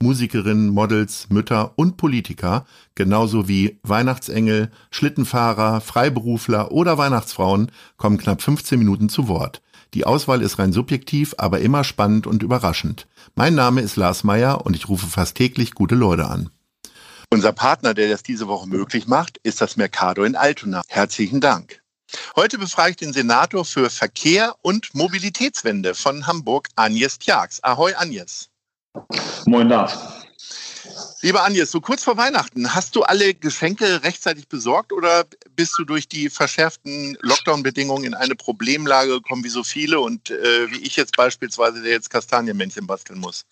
Musikerinnen, Models, Mütter und Politiker, genauso wie Weihnachtsengel, Schlittenfahrer, Freiberufler oder Weihnachtsfrauen, kommen knapp 15 Minuten zu Wort. Die Auswahl ist rein subjektiv, aber immer spannend und überraschend. Mein Name ist Lars Meyer und ich rufe fast täglich gute Leute an. Unser Partner, der das diese Woche möglich macht, ist das Mercado in Altona. Herzlichen Dank. Heute befrage ich den Senator für Verkehr und Mobilitätswende von Hamburg, Agnes Tjax. Ahoi, Agnes. Moin, Lars. Lieber Agnes, so kurz vor Weihnachten, hast du alle Geschenke rechtzeitig besorgt oder bist du durch die verschärften Lockdown-Bedingungen in eine Problemlage gekommen, wie so viele und äh, wie ich jetzt beispielsweise, der jetzt Kastanienmännchen basteln muss?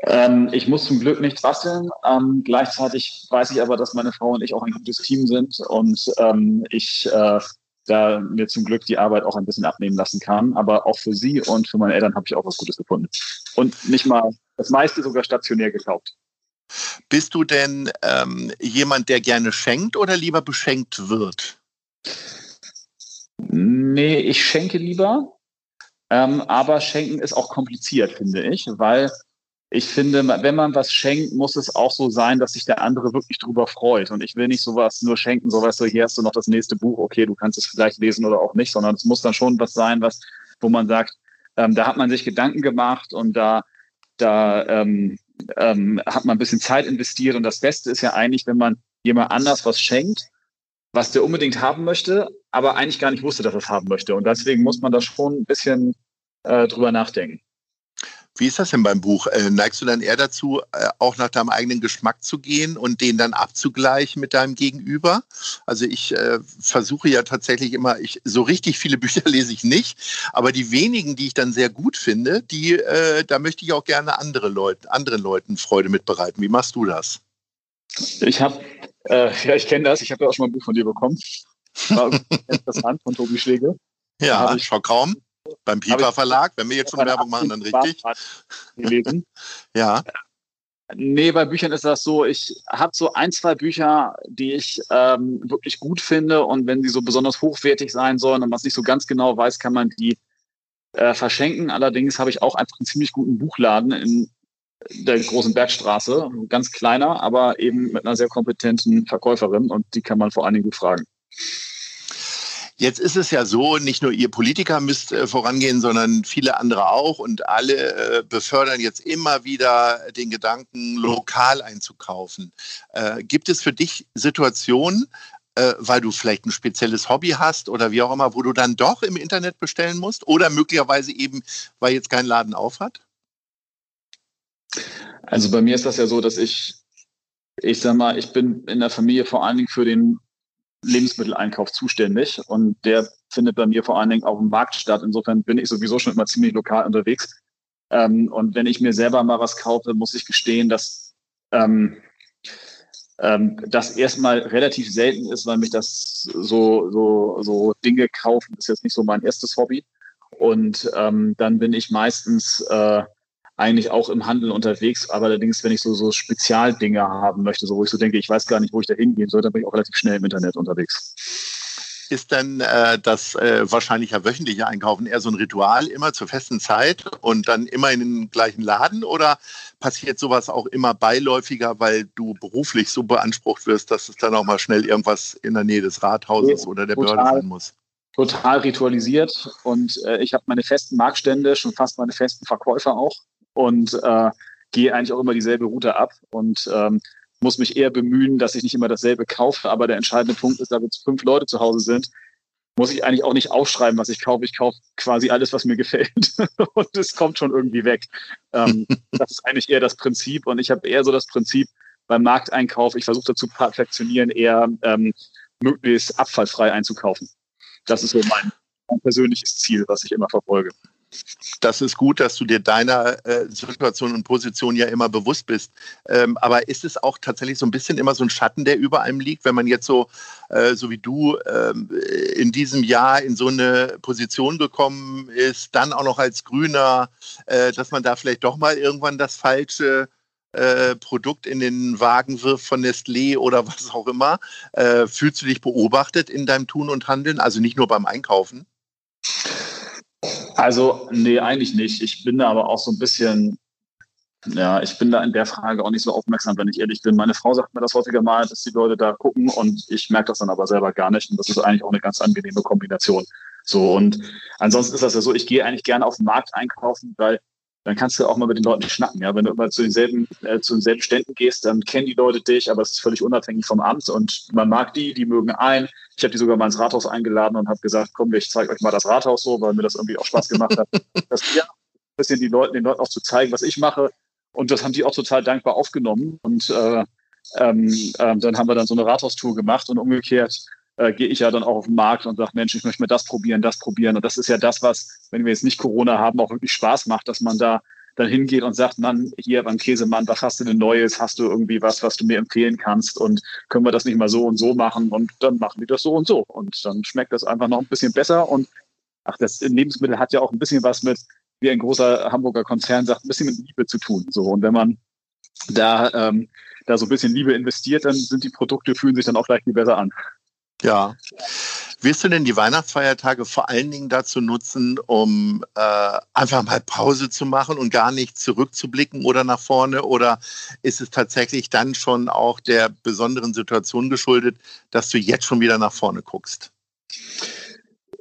Ähm, ich muss zum Glück nicht basteln. Ähm, gleichzeitig weiß ich aber, dass meine Frau und ich auch ein gutes Team sind und ähm, ich äh, da mir zum Glück die Arbeit auch ein bisschen abnehmen lassen kann. Aber auch für sie und für meine Eltern habe ich auch was Gutes gefunden. Und nicht mal das meiste sogar stationär gekauft. Bist du denn ähm, jemand, der gerne schenkt oder lieber beschenkt wird? Nee, ich schenke lieber. Ähm, aber schenken ist auch kompliziert, finde ich, weil ich finde, wenn man was schenkt, muss es auch so sein, dass sich der andere wirklich drüber freut. Und ich will nicht sowas nur schenken, so weißt du, hier hast du noch das nächste Buch, okay, du kannst es vielleicht lesen oder auch nicht, sondern es muss dann schon was sein, was, wo man sagt, ähm, da hat man sich Gedanken gemacht und da, da ähm, ähm, hat man ein bisschen Zeit investiert. Und das Beste ist ja eigentlich, wenn man jemand anders was schenkt, was der unbedingt haben möchte, aber eigentlich gar nicht wusste, dass er es haben möchte. Und deswegen muss man da schon ein bisschen äh, drüber nachdenken. Wie ist das denn beim Buch? Äh, neigst du dann eher dazu, äh, auch nach deinem eigenen Geschmack zu gehen und den dann abzugleichen mit deinem Gegenüber? Also ich äh, versuche ja tatsächlich immer, ich, so richtig viele Bücher lese ich nicht, aber die wenigen, die ich dann sehr gut finde, die, äh, da möchte ich auch gerne andere Leute, anderen Leuten Freude mitbereiten. Wie machst du das? Ich habe, äh, ja, ich kenne das. Ich habe ja auch schon mal ein Buch von dir bekommen. War interessant von Tobi Schläge. Ja, ich, schau kaum. Beim Piper Verlag, wenn wir jetzt schon Werbung machen, dann richtig. Gelesen. ja. Nee, bei Büchern ist das so, ich habe so ein, zwei Bücher, die ich ähm, wirklich gut finde und wenn sie so besonders hochwertig sein sollen und man es nicht so ganz genau weiß, kann man die äh, verschenken. Allerdings habe ich auch einfach einen ziemlich guten Buchladen in der großen Bergstraße, ganz kleiner, aber eben mit einer sehr kompetenten Verkäuferin und die kann man vor allen Dingen gut fragen. Jetzt ist es ja so, nicht nur ihr Politiker müsst äh, vorangehen, sondern viele andere auch. Und alle äh, befördern jetzt immer wieder den Gedanken, lokal einzukaufen. Äh, gibt es für dich Situationen, weil du vielleicht ein spezielles Hobby hast oder wie auch immer, wo du dann doch im Internet bestellen musst? Oder möglicherweise eben, weil jetzt kein Laden auf hat? Also bei mir ist das ja so, dass ich, ich sag mal, ich bin in der Familie vor allen Dingen für den Lebensmitteleinkauf zuständig und der findet bei mir vor allen Dingen auf dem Markt statt. Insofern bin ich sowieso schon immer ziemlich lokal unterwegs. Ähm, und wenn ich mir selber mal was kaufe, muss ich gestehen, dass ähm, ähm, das erstmal relativ selten ist, weil mich das so, so, so Dinge kaufen ist jetzt nicht so mein erstes Hobby. Und ähm, dann bin ich meistens äh, eigentlich auch im Handel unterwegs, aber allerdings, wenn ich so, so Spezialdinge haben möchte, so wo ich so denke, ich weiß gar nicht, wo ich da hingehen soll, dann bin ich auch relativ schnell im Internet unterwegs. Ist dann äh, das äh, wahrscheinlich ja wöchentliche Einkaufen eher so ein Ritual, immer zur festen Zeit und dann immer in den gleichen Laden oder passiert sowas auch immer beiläufiger, weil du beruflich so beansprucht wirst, dass es dann auch mal schnell irgendwas in der Nähe des Rathauses ja, oder der total, Behörde sein muss? Total ritualisiert und äh, ich habe meine festen Marktstände, schon fast meine festen Verkäufer auch und äh, gehe eigentlich auch immer dieselbe Route ab und ähm, muss mich eher bemühen, dass ich nicht immer dasselbe kaufe. Aber der entscheidende Punkt ist, da jetzt fünf Leute zu Hause sind, muss ich eigentlich auch nicht aufschreiben, was ich kaufe. Ich kaufe quasi alles, was mir gefällt und es kommt schon irgendwie weg. Ähm, das ist eigentlich eher das Prinzip und ich habe eher so das Prinzip beim Markteinkauf, ich versuche dazu perfektionieren, eher ähm, möglichst abfallfrei einzukaufen. Das ist so mein, mein persönliches Ziel, was ich immer verfolge. Das ist gut, dass du dir deiner äh, Situation und Position ja immer bewusst bist. Ähm, aber ist es auch tatsächlich so ein bisschen immer so ein Schatten, der über einem liegt, wenn man jetzt so, äh, so wie du ähm, in diesem Jahr in so eine Position gekommen ist, dann auch noch als Grüner, äh, dass man da vielleicht doch mal irgendwann das falsche äh, Produkt in den Wagen wirft von Nestlé oder was auch immer. Äh, fühlst du dich beobachtet in deinem Tun und Handeln? Also nicht nur beim Einkaufen? Also, nee, eigentlich nicht. Ich bin da aber auch so ein bisschen, ja, ich bin da in der Frage auch nicht so aufmerksam, wenn ich ehrlich bin. Meine Frau sagt mir das häufiger mal, dass die Leute da gucken und ich merke das dann aber selber gar nicht. Und das ist eigentlich auch eine ganz angenehme Kombination. So, und ansonsten ist das ja so, ich gehe eigentlich gerne auf den Markt einkaufen, weil dann kannst du auch mal mit den Leuten schnacken. Ja? Wenn du immer zu denselben, äh, zu denselben Ständen gehst, dann kennen die Leute dich, aber es ist völlig unabhängig vom Amt und man mag die, die mögen ein. Ich habe die sogar mal ins Rathaus eingeladen und habe gesagt, komm, ich zeige euch mal das Rathaus so, weil mir das irgendwie auch Spaß gemacht hat. das ja, ein bisschen die Leuten, den Leuten auch zu zeigen, was ich mache. Und das haben die auch total dankbar aufgenommen. Und äh, ähm, äh, dann haben wir dann so eine Rathaustour gemacht und umgekehrt äh, gehe ich ja dann auch auf den Markt und sage, Mensch, ich möchte mir das probieren, das probieren. Und das ist ja das, was, wenn wir jetzt nicht Corona haben, auch wirklich Spaß macht, dass man da dann hingeht und sagt, Mann, hier beim Käsemann, was hast du denn Neues? Hast du irgendwie was, was du mir empfehlen kannst? Und können wir das nicht mal so und so machen? Und dann machen die das so und so. Und dann schmeckt das einfach noch ein bisschen besser. Und ach, das Lebensmittel hat ja auch ein bisschen was mit, wie ein großer Hamburger Konzern sagt, ein bisschen mit Liebe zu tun. So. Und wenn man da, ähm, da so ein bisschen Liebe investiert, dann sind die Produkte, fühlen sich dann auch gleich viel besser an. Ja. Wirst du denn die Weihnachtsfeiertage vor allen Dingen dazu nutzen, um äh, einfach mal Pause zu machen und gar nicht zurückzublicken oder nach vorne? Oder ist es tatsächlich dann schon auch der besonderen Situation geschuldet, dass du jetzt schon wieder nach vorne guckst?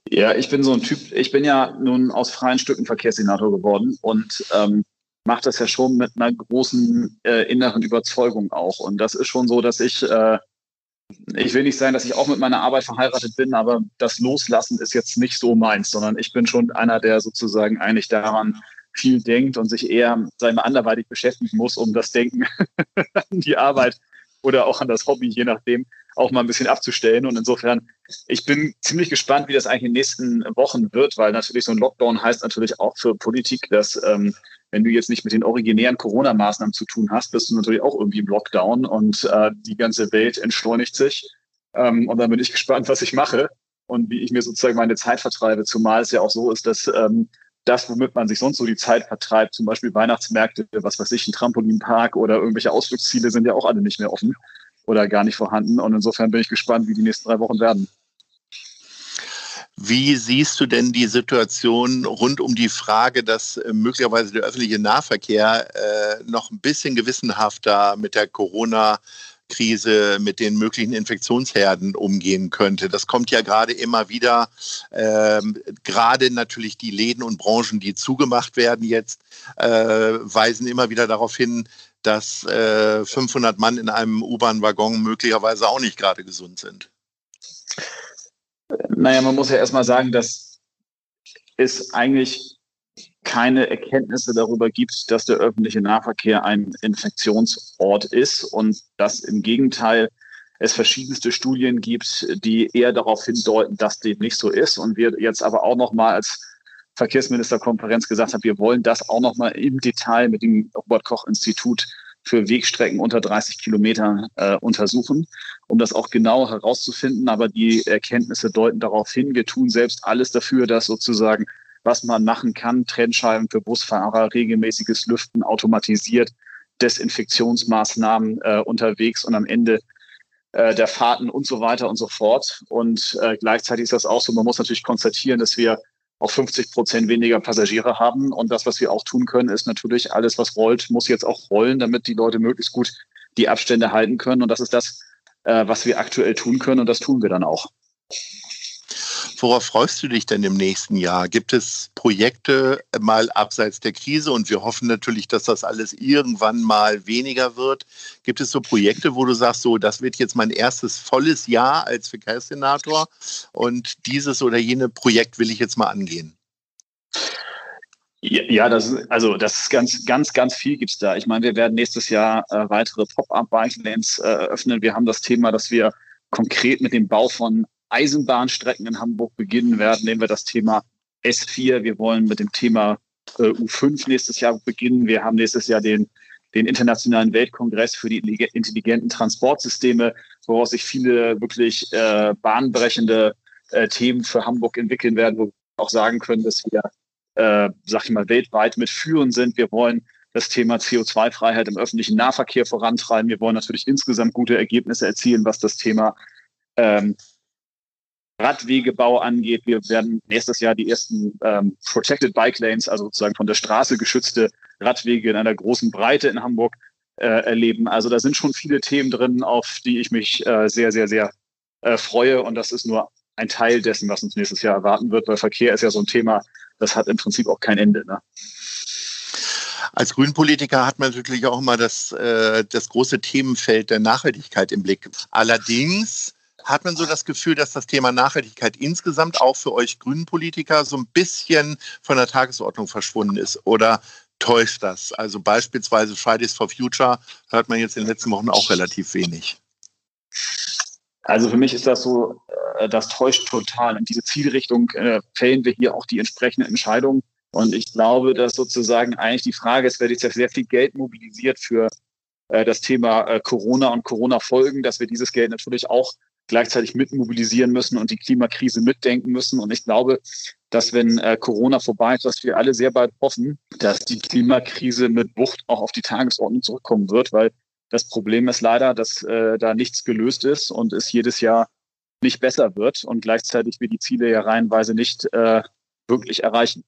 Ja, ich bin so ein Typ, ich bin ja nun aus freien Stücken Verkehrssenator geworden und ähm, mache das ja schon mit einer großen äh, inneren Überzeugung auch. Und das ist schon so, dass ich äh, ich will nicht sagen, dass ich auch mit meiner Arbeit verheiratet bin, aber das Loslassen ist jetzt nicht so meins, sondern ich bin schon einer, der sozusagen eigentlich daran viel denkt und sich eher, wir, anderweitig beschäftigen muss, um das Denken an die Arbeit oder auch an das Hobby, je nachdem, auch mal ein bisschen abzustellen. Und insofern, ich bin ziemlich gespannt, wie das eigentlich in den nächsten Wochen wird, weil natürlich so ein Lockdown heißt natürlich auch für Politik, dass ähm, wenn du jetzt nicht mit den originären Corona-Maßnahmen zu tun hast, bist du natürlich auch irgendwie im Lockdown und äh, die ganze Welt entschleunigt sich. Ähm, und dann bin ich gespannt, was ich mache und wie ich mir sozusagen meine Zeit vertreibe, zumal es ja auch so ist, dass ähm, das, womit man sich sonst so die Zeit vertreibt, zum Beispiel Weihnachtsmärkte, was weiß ich, ein Trampolinpark oder irgendwelche Ausflugsziele sind ja auch alle nicht mehr offen oder gar nicht vorhanden. Und insofern bin ich gespannt, wie die nächsten drei Wochen werden. Wie siehst du denn die Situation rund um die Frage, dass äh, möglicherweise der öffentliche Nahverkehr äh, noch ein bisschen gewissenhafter mit der Corona Krise mit den möglichen Infektionsherden umgehen könnte. Das kommt ja gerade immer wieder, ähm, gerade natürlich die Läden und Branchen, die zugemacht werden jetzt, äh, weisen immer wieder darauf hin, dass äh, 500 Mann in einem U-Bahn-Waggon möglicherweise auch nicht gerade gesund sind. Naja, man muss ja erstmal sagen, dass es eigentlich keine Erkenntnisse darüber gibt, dass der öffentliche Nahverkehr ein Infektionsort ist und dass im Gegenteil es verschiedenste Studien gibt, die eher darauf hindeuten, dass dem nicht so ist. Und wir jetzt aber auch noch mal als Verkehrsministerkonferenz gesagt haben, wir wollen das auch noch mal im Detail mit dem Robert Koch Institut für Wegstrecken unter 30 Kilometern äh, untersuchen, um das auch genau herauszufinden. Aber die Erkenntnisse deuten darauf hin, wir tun selbst alles dafür, dass sozusagen, was man machen kann, Trennscheiben für Busfahrer, regelmäßiges Lüften, automatisiert, Desinfektionsmaßnahmen äh, unterwegs und am Ende äh, der Fahrten und so weiter und so fort. Und äh, gleichzeitig ist das auch so, man muss natürlich konstatieren, dass wir auch 50 Prozent weniger Passagiere haben. Und das, was wir auch tun können, ist natürlich alles, was rollt, muss jetzt auch rollen, damit die Leute möglichst gut die Abstände halten können. Und das ist das, äh, was wir aktuell tun können. Und das tun wir dann auch. Worauf freust du dich denn im nächsten Jahr? Gibt es Projekte mal abseits der Krise und wir hoffen natürlich, dass das alles irgendwann mal weniger wird? Gibt es so Projekte, wo du sagst, so, das wird jetzt mein erstes volles Jahr als Verkehrssenator und dieses oder jene Projekt will ich jetzt mal angehen? Ja, das also das ist ganz, ganz, ganz viel gibt es da. Ich meine, wir werden nächstes Jahr äh, weitere Pop-up-Bike-Lanes äh, öffnen. Wir haben das Thema, dass wir konkret mit dem Bau von Eisenbahnstrecken in Hamburg beginnen werden, nehmen wir das Thema S4. Wir wollen mit dem Thema äh, U5 nächstes Jahr beginnen. Wir haben nächstes Jahr den, den Internationalen Weltkongress für die intelligenten Transportsysteme, woraus sich viele wirklich äh, bahnbrechende äh, Themen für Hamburg entwickeln werden, wo wir auch sagen können, dass wir, äh, sag ich mal, weltweit mitführend sind. Wir wollen das Thema CO2-Freiheit im öffentlichen Nahverkehr vorantreiben. Wir wollen natürlich insgesamt gute Ergebnisse erzielen, was das Thema ähm, Radwegebau angeht. Wir werden nächstes Jahr die ersten ähm, Protected Bike Lanes, also sozusagen von der Straße geschützte Radwege in einer großen Breite in Hamburg äh, erleben. Also da sind schon viele Themen drin, auf die ich mich äh, sehr, sehr, sehr äh, freue. Und das ist nur ein Teil dessen, was uns nächstes Jahr erwarten wird, weil Verkehr ist ja so ein Thema, das hat im Prinzip auch kein Ende. Ne? Als Grünpolitiker hat man natürlich auch immer das, äh, das große Themenfeld der Nachhaltigkeit im Blick. Allerdings hat man so das Gefühl, dass das Thema Nachhaltigkeit insgesamt auch für euch Grünen Politiker so ein bisschen von der Tagesordnung verschwunden ist? Oder täuscht das? Also beispielsweise Fridays for Future hört man jetzt in den letzten Wochen auch relativ wenig. Also für mich ist das so, äh, das täuscht total. In diese Zielrichtung äh, fällen wir hier auch die entsprechenden Entscheidungen. Und ich glaube, dass sozusagen eigentlich die Frage ist, wird jetzt ja sehr viel Geld mobilisiert für äh, das Thema Corona und Corona-Folgen, dass wir dieses Geld natürlich auch gleichzeitig mit mobilisieren müssen und die Klimakrise mitdenken müssen. Und ich glaube, dass wenn äh, Corona vorbei ist, dass wir alle sehr bald hoffen, dass die Klimakrise mit Wucht auch auf die Tagesordnung zurückkommen wird, weil das Problem ist leider, dass äh, da nichts gelöst ist und es jedes Jahr nicht besser wird und gleichzeitig wir die Ziele ja reihenweise nicht äh, wirklich erreichen.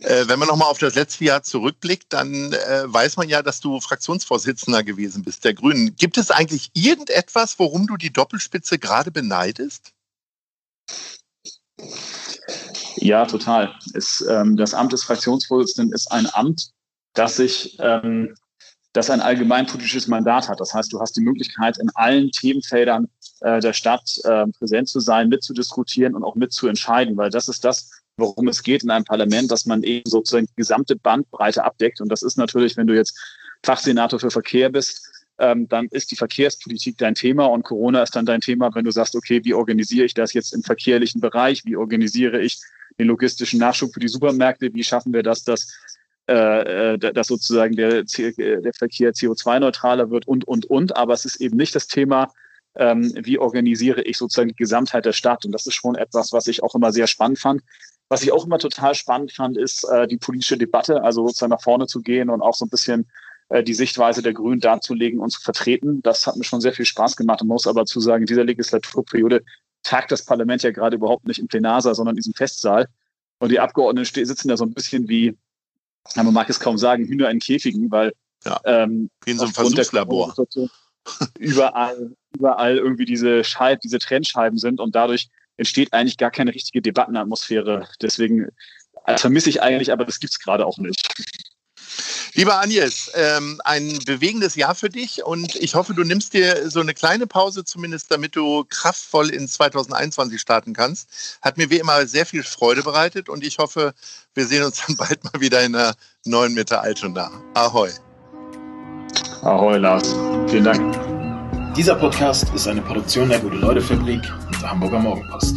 Äh, wenn man nochmal auf das letzte Jahr zurückblickt, dann äh, weiß man ja, dass du Fraktionsvorsitzender gewesen bist der Grünen. Gibt es eigentlich irgendetwas, worum du die Doppelspitze gerade beneidest? Ja, total. Es, ähm, das Amt des Fraktionsvorsitzenden ist ein Amt, das sich ähm, das ein allgemeinpolitisches Mandat hat. Das heißt, du hast die Möglichkeit, in allen Themenfeldern äh, der Stadt äh, präsent zu sein, mitzudiskutieren und auch mitzuentscheiden, weil das ist das, worum es geht in einem Parlament, dass man eben sozusagen die gesamte Bandbreite abdeckt. Und das ist natürlich, wenn du jetzt Fachsenator für Verkehr bist, ähm, dann ist die Verkehrspolitik dein Thema und Corona ist dann dein Thema, wenn du sagst, okay, wie organisiere ich das jetzt im verkehrlichen Bereich? Wie organisiere ich den logistischen Nachschub für die Supermärkte? Wie schaffen wir das, dass, äh, äh dass sozusagen der, der Verkehr CO2-neutraler wird und, und, und. Aber es ist eben nicht das Thema, ähm, wie organisiere ich sozusagen die Gesamtheit der Stadt. Und das ist schon etwas, was ich auch immer sehr spannend fand. Was ich auch immer total spannend fand, ist äh, die politische Debatte, also sozusagen nach vorne zu gehen und auch so ein bisschen äh, die Sichtweise der Grünen darzulegen und zu vertreten. Das hat mir schon sehr viel Spaß gemacht. Man muss aber zu sagen, in dieser Legislaturperiode tagt das Parlament ja gerade überhaupt nicht im Plenarsaal, sondern in diesem Festsaal. Und die Abgeordneten sitzen da so ein bisschen wie, man mag es kaum sagen, Hühner in Käfigen, weil ja, ähm, wie in so einem Versuchslabor. überall, überall irgendwie diese Scheiben, diese Trennscheiben sind und dadurch entsteht eigentlich gar keine richtige Debattenatmosphäre. Deswegen äh, vermisse ich eigentlich, aber das gibt es gerade auch nicht. Lieber Agnes, ähm, ein bewegendes Jahr für dich und ich hoffe, du nimmst dir so eine kleine Pause zumindest, damit du kraftvoll in 2021 starten kannst. Hat mir wie immer sehr viel Freude bereitet und ich hoffe, wir sehen uns dann bald mal wieder in der neuen Mitte Altona. Ahoi. Ahoi, Lars. Vielen Dank. Dieser Podcast ist eine Produktion der Gute-Leute-Fabrik Hamburger Morgenpost.